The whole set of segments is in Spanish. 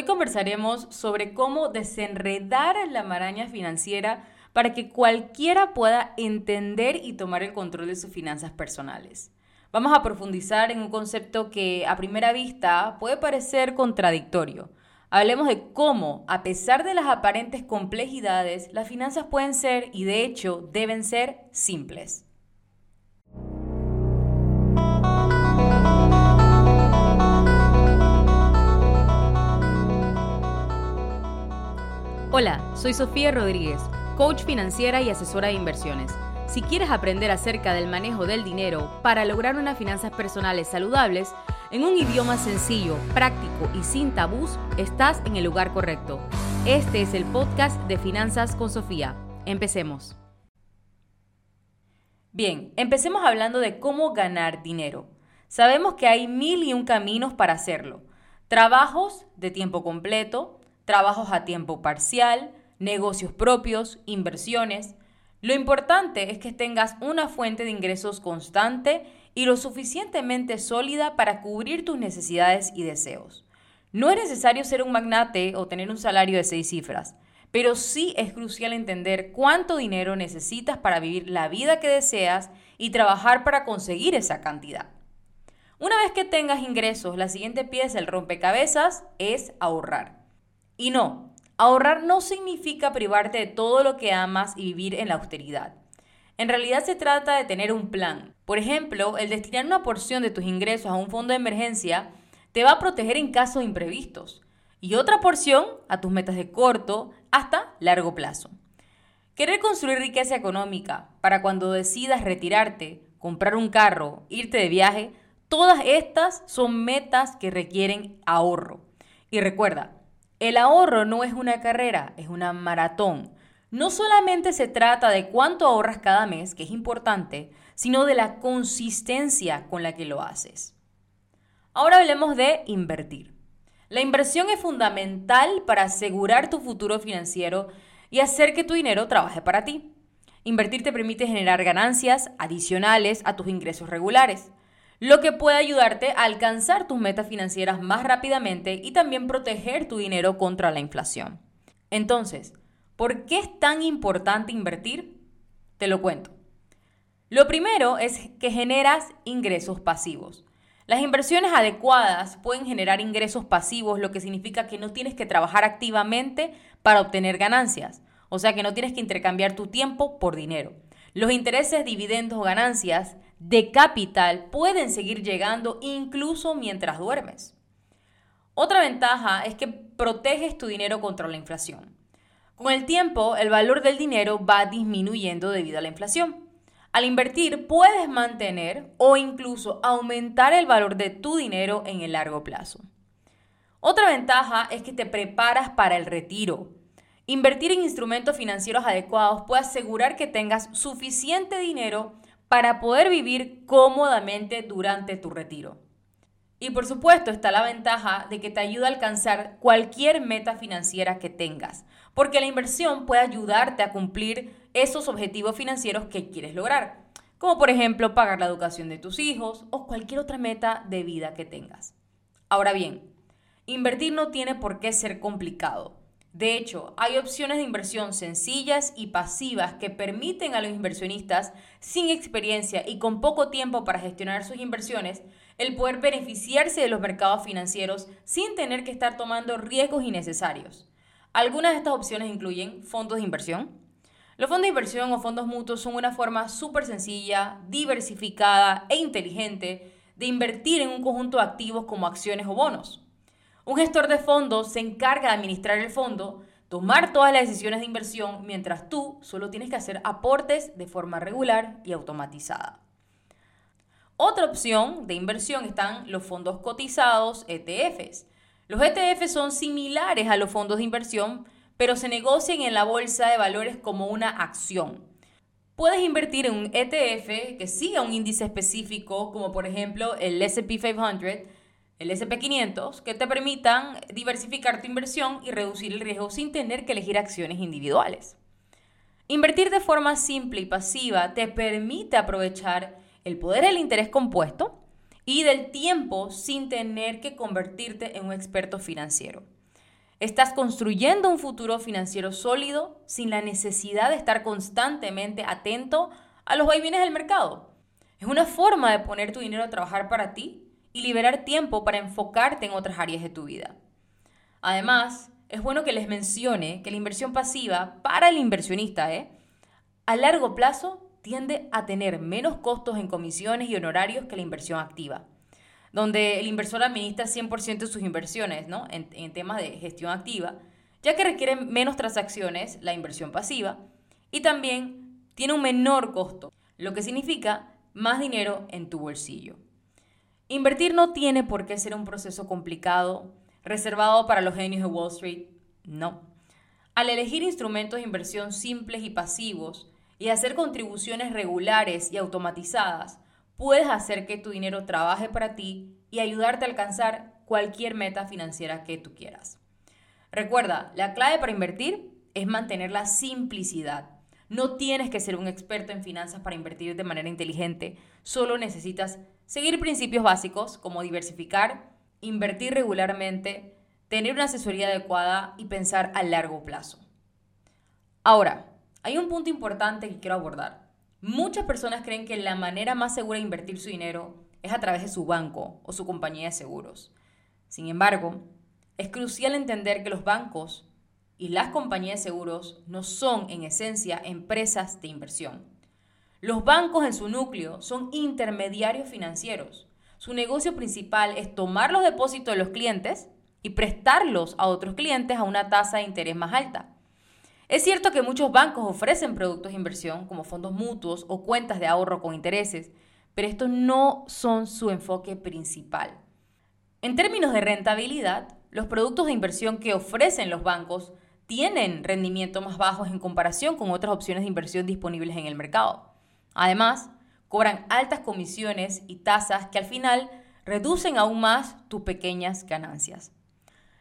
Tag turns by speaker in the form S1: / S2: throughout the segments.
S1: Hoy conversaremos sobre cómo desenredar la maraña financiera para que cualquiera pueda entender y tomar el control de sus finanzas personales. Vamos a profundizar en un concepto que a primera vista puede parecer contradictorio. Hablemos de cómo, a pesar de las aparentes complejidades, las finanzas pueden ser y de hecho deben ser simples. Hola, soy Sofía Rodríguez, coach financiera y asesora de inversiones. Si quieres aprender acerca del manejo del dinero para lograr unas finanzas personales saludables, en un idioma sencillo, práctico y sin tabús, estás en el lugar correcto. Este es el podcast de Finanzas con Sofía. Empecemos. Bien, empecemos hablando de cómo ganar dinero. Sabemos que hay mil y un caminos para hacerlo. Trabajos de tiempo completo, trabajos a tiempo parcial, negocios propios, inversiones. Lo importante es que tengas una fuente de ingresos constante y lo suficientemente sólida para cubrir tus necesidades y deseos. No es necesario ser un magnate o tener un salario de seis cifras, pero sí es crucial entender cuánto dinero necesitas para vivir la vida que deseas y trabajar para conseguir esa cantidad. Una vez que tengas ingresos, la siguiente pieza del rompecabezas es ahorrar. Y no, ahorrar no significa privarte de todo lo que amas y vivir en la austeridad. En realidad se trata de tener un plan. Por ejemplo, el destinar una porción de tus ingresos a un fondo de emergencia te va a proteger en casos imprevistos y otra porción a tus metas de corto hasta largo plazo. Querer construir riqueza económica para cuando decidas retirarte, comprar un carro, irte de viaje, todas estas son metas que requieren ahorro. Y recuerda, el ahorro no es una carrera, es una maratón. No solamente se trata de cuánto ahorras cada mes, que es importante, sino de la consistencia con la que lo haces. Ahora hablemos de invertir. La inversión es fundamental para asegurar tu futuro financiero y hacer que tu dinero trabaje para ti. Invertir te permite generar ganancias adicionales a tus ingresos regulares lo que puede ayudarte a alcanzar tus metas financieras más rápidamente y también proteger tu dinero contra la inflación. Entonces, ¿por qué es tan importante invertir? Te lo cuento. Lo primero es que generas ingresos pasivos. Las inversiones adecuadas pueden generar ingresos pasivos, lo que significa que no tienes que trabajar activamente para obtener ganancias, o sea que no tienes que intercambiar tu tiempo por dinero. Los intereses, dividendos o ganancias de capital pueden seguir llegando incluso mientras duermes. Otra ventaja es que proteges tu dinero contra la inflación. Con el tiempo, el valor del dinero va disminuyendo debido a la inflación. Al invertir, puedes mantener o incluso aumentar el valor de tu dinero en el largo plazo. Otra ventaja es que te preparas para el retiro. Invertir en instrumentos financieros adecuados puede asegurar que tengas suficiente dinero para poder vivir cómodamente durante tu retiro. Y por supuesto está la ventaja de que te ayuda a alcanzar cualquier meta financiera que tengas, porque la inversión puede ayudarte a cumplir esos objetivos financieros que quieres lograr, como por ejemplo pagar la educación de tus hijos o cualquier otra meta de vida que tengas. Ahora bien, invertir no tiene por qué ser complicado. De hecho, hay opciones de inversión sencillas y pasivas que permiten a los inversionistas sin experiencia y con poco tiempo para gestionar sus inversiones el poder beneficiarse de los mercados financieros sin tener que estar tomando riesgos innecesarios. Algunas de estas opciones incluyen fondos de inversión. Los fondos de inversión o fondos mutuos son una forma súper sencilla, diversificada e inteligente de invertir en un conjunto de activos como acciones o bonos. Un gestor de fondos se encarga de administrar el fondo, tomar todas las decisiones de inversión, mientras tú solo tienes que hacer aportes de forma regular y automatizada. Otra opción de inversión están los fondos cotizados ETFs. Los ETFs son similares a los fondos de inversión, pero se negocian en la bolsa de valores como una acción. Puedes invertir en un ETF que siga un índice específico, como por ejemplo el SP 500, el SP500, que te permitan diversificar tu inversión y reducir el riesgo sin tener que elegir acciones individuales. Invertir de forma simple y pasiva te permite aprovechar el poder del interés compuesto y del tiempo sin tener que convertirte en un experto financiero. Estás construyendo un futuro financiero sólido sin la necesidad de estar constantemente atento a los vaivenes del mercado. Es una forma de poner tu dinero a trabajar para ti y liberar tiempo para enfocarte en otras áreas de tu vida. Además, es bueno que les mencione que la inversión pasiva para el inversionista, ¿eh? a largo plazo, tiende a tener menos costos en comisiones y honorarios que la inversión activa donde el inversor administra 100% de sus inversiones ¿no? en, en temas de gestión activa, ya que requiere menos transacciones la inversión pasiva y también tiene un menor costo, lo que significa más dinero en tu bolsillo. Invertir no tiene por qué ser un proceso complicado, reservado para los genios de Wall Street, no. Al elegir instrumentos de inversión simples y pasivos y hacer contribuciones regulares y automatizadas, puedes hacer que tu dinero trabaje para ti y ayudarte a alcanzar cualquier meta financiera que tú quieras. Recuerda, la clave para invertir es mantener la simplicidad. No tienes que ser un experto en finanzas para invertir de manera inteligente, solo necesitas seguir principios básicos como diversificar, invertir regularmente, tener una asesoría adecuada y pensar a largo plazo. Ahora, hay un punto importante que quiero abordar. Muchas personas creen que la manera más segura de invertir su dinero es a través de su banco o su compañía de seguros. Sin embargo, es crucial entender que los bancos y las compañías de seguros no son en esencia empresas de inversión. Los bancos en su núcleo son intermediarios financieros. Su negocio principal es tomar los depósitos de los clientes y prestarlos a otros clientes a una tasa de interés más alta. Es cierto que muchos bancos ofrecen productos de inversión como fondos mutuos o cuentas de ahorro con intereses, pero estos no son su enfoque principal. En términos de rentabilidad, los productos de inversión que ofrecen los bancos tienen rendimientos más bajos en comparación con otras opciones de inversión disponibles en el mercado. Además, cobran altas comisiones y tasas que al final reducen aún más tus pequeñas ganancias.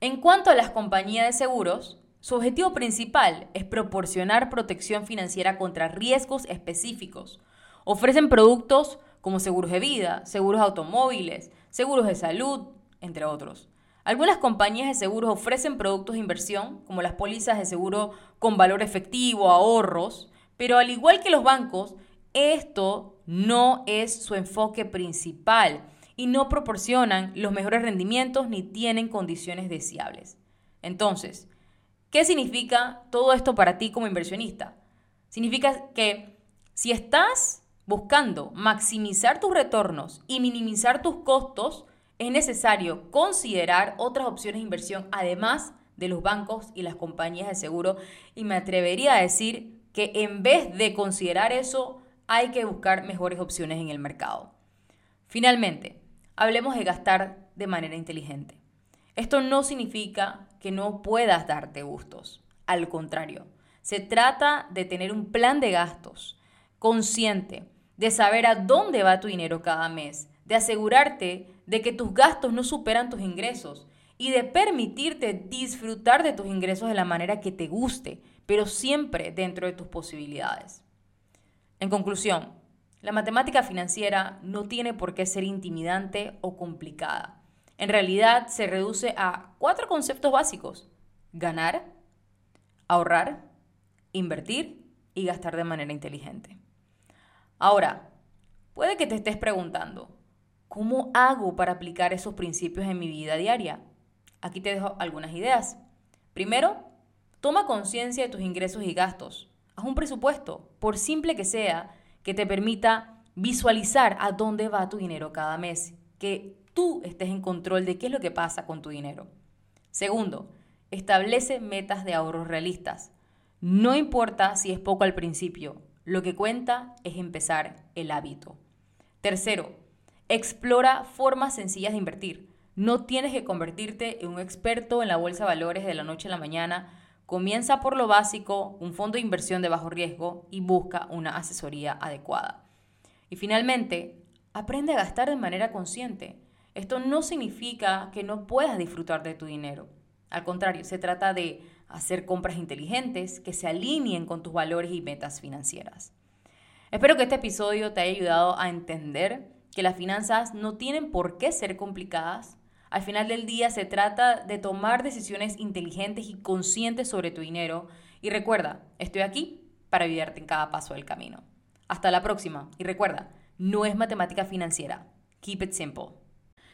S1: En cuanto a las compañías de seguros, su objetivo principal es proporcionar protección financiera contra riesgos específicos. Ofrecen productos como seguros de vida, seguros automóviles, seguros de salud, entre otros. Algunas compañías de seguros ofrecen productos de inversión, como las pólizas de seguro con valor efectivo, ahorros, pero al igual que los bancos, esto no es su enfoque principal y no proporcionan los mejores rendimientos ni tienen condiciones deseables. Entonces, ¿Qué significa todo esto para ti como inversionista? Significa que si estás buscando maximizar tus retornos y minimizar tus costos, es necesario considerar otras opciones de inversión además de los bancos y las compañías de seguro. Y me atrevería a decir que en vez de considerar eso, hay que buscar mejores opciones en el mercado. Finalmente, hablemos de gastar de manera inteligente. Esto no significa que no puedas darte gustos. Al contrario, se trata de tener un plan de gastos consciente, de saber a dónde va tu dinero cada mes, de asegurarte de que tus gastos no superan tus ingresos y de permitirte disfrutar de tus ingresos de la manera que te guste, pero siempre dentro de tus posibilidades. En conclusión, la matemática financiera no tiene por qué ser intimidante o complicada. En realidad se reduce a cuatro conceptos básicos. Ganar, ahorrar, invertir y gastar de manera inteligente. Ahora, puede que te estés preguntando, ¿cómo hago para aplicar esos principios en mi vida diaria? Aquí te dejo algunas ideas. Primero, toma conciencia de tus ingresos y gastos. Haz un presupuesto, por simple que sea, que te permita visualizar a dónde va tu dinero cada mes, que tú estés en control de qué es lo que pasa con tu dinero. Segundo, establece metas de ahorros realistas. No importa si es poco al principio, lo que cuenta es empezar el hábito. Tercero, explora formas sencillas de invertir. No tienes que convertirte en un experto en la bolsa de valores de la noche a la mañana. Comienza por lo básico, un fondo de inversión de bajo riesgo y busca una asesoría adecuada. Y finalmente, aprende a gastar de manera consciente. Esto no significa que no puedas disfrutar de tu dinero. Al contrario, se trata de hacer compras inteligentes que se alineen con tus valores y metas financieras. Espero que este episodio te haya ayudado a entender que las finanzas no tienen por qué ser complicadas. Al final del día se trata de tomar decisiones inteligentes y conscientes sobre tu dinero. Y recuerda, estoy aquí para ayudarte en cada paso del camino. Hasta la próxima. Y recuerda, no es matemática financiera. Keep it simple.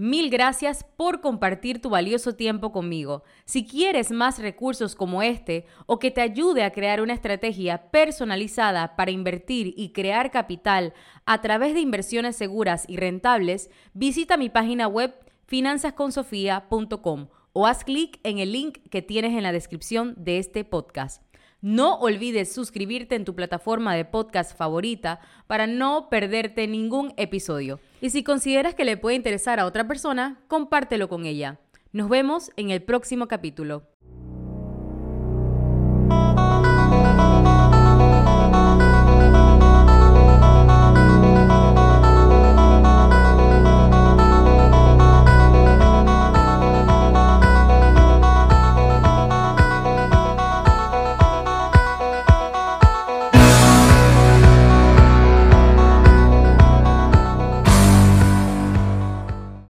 S1: Mil gracias por compartir tu valioso tiempo conmigo. Si quieres más recursos como este o que te ayude a crear una estrategia personalizada para invertir y crear capital a través de inversiones seguras y rentables, visita mi página web finanzasconsofia.com o haz clic en el link que tienes en la descripción de este podcast. No olvides suscribirte en tu plataforma de podcast favorita para no perderte ningún episodio. Y si consideras que le puede interesar a otra persona, compártelo con ella. Nos vemos en el próximo capítulo.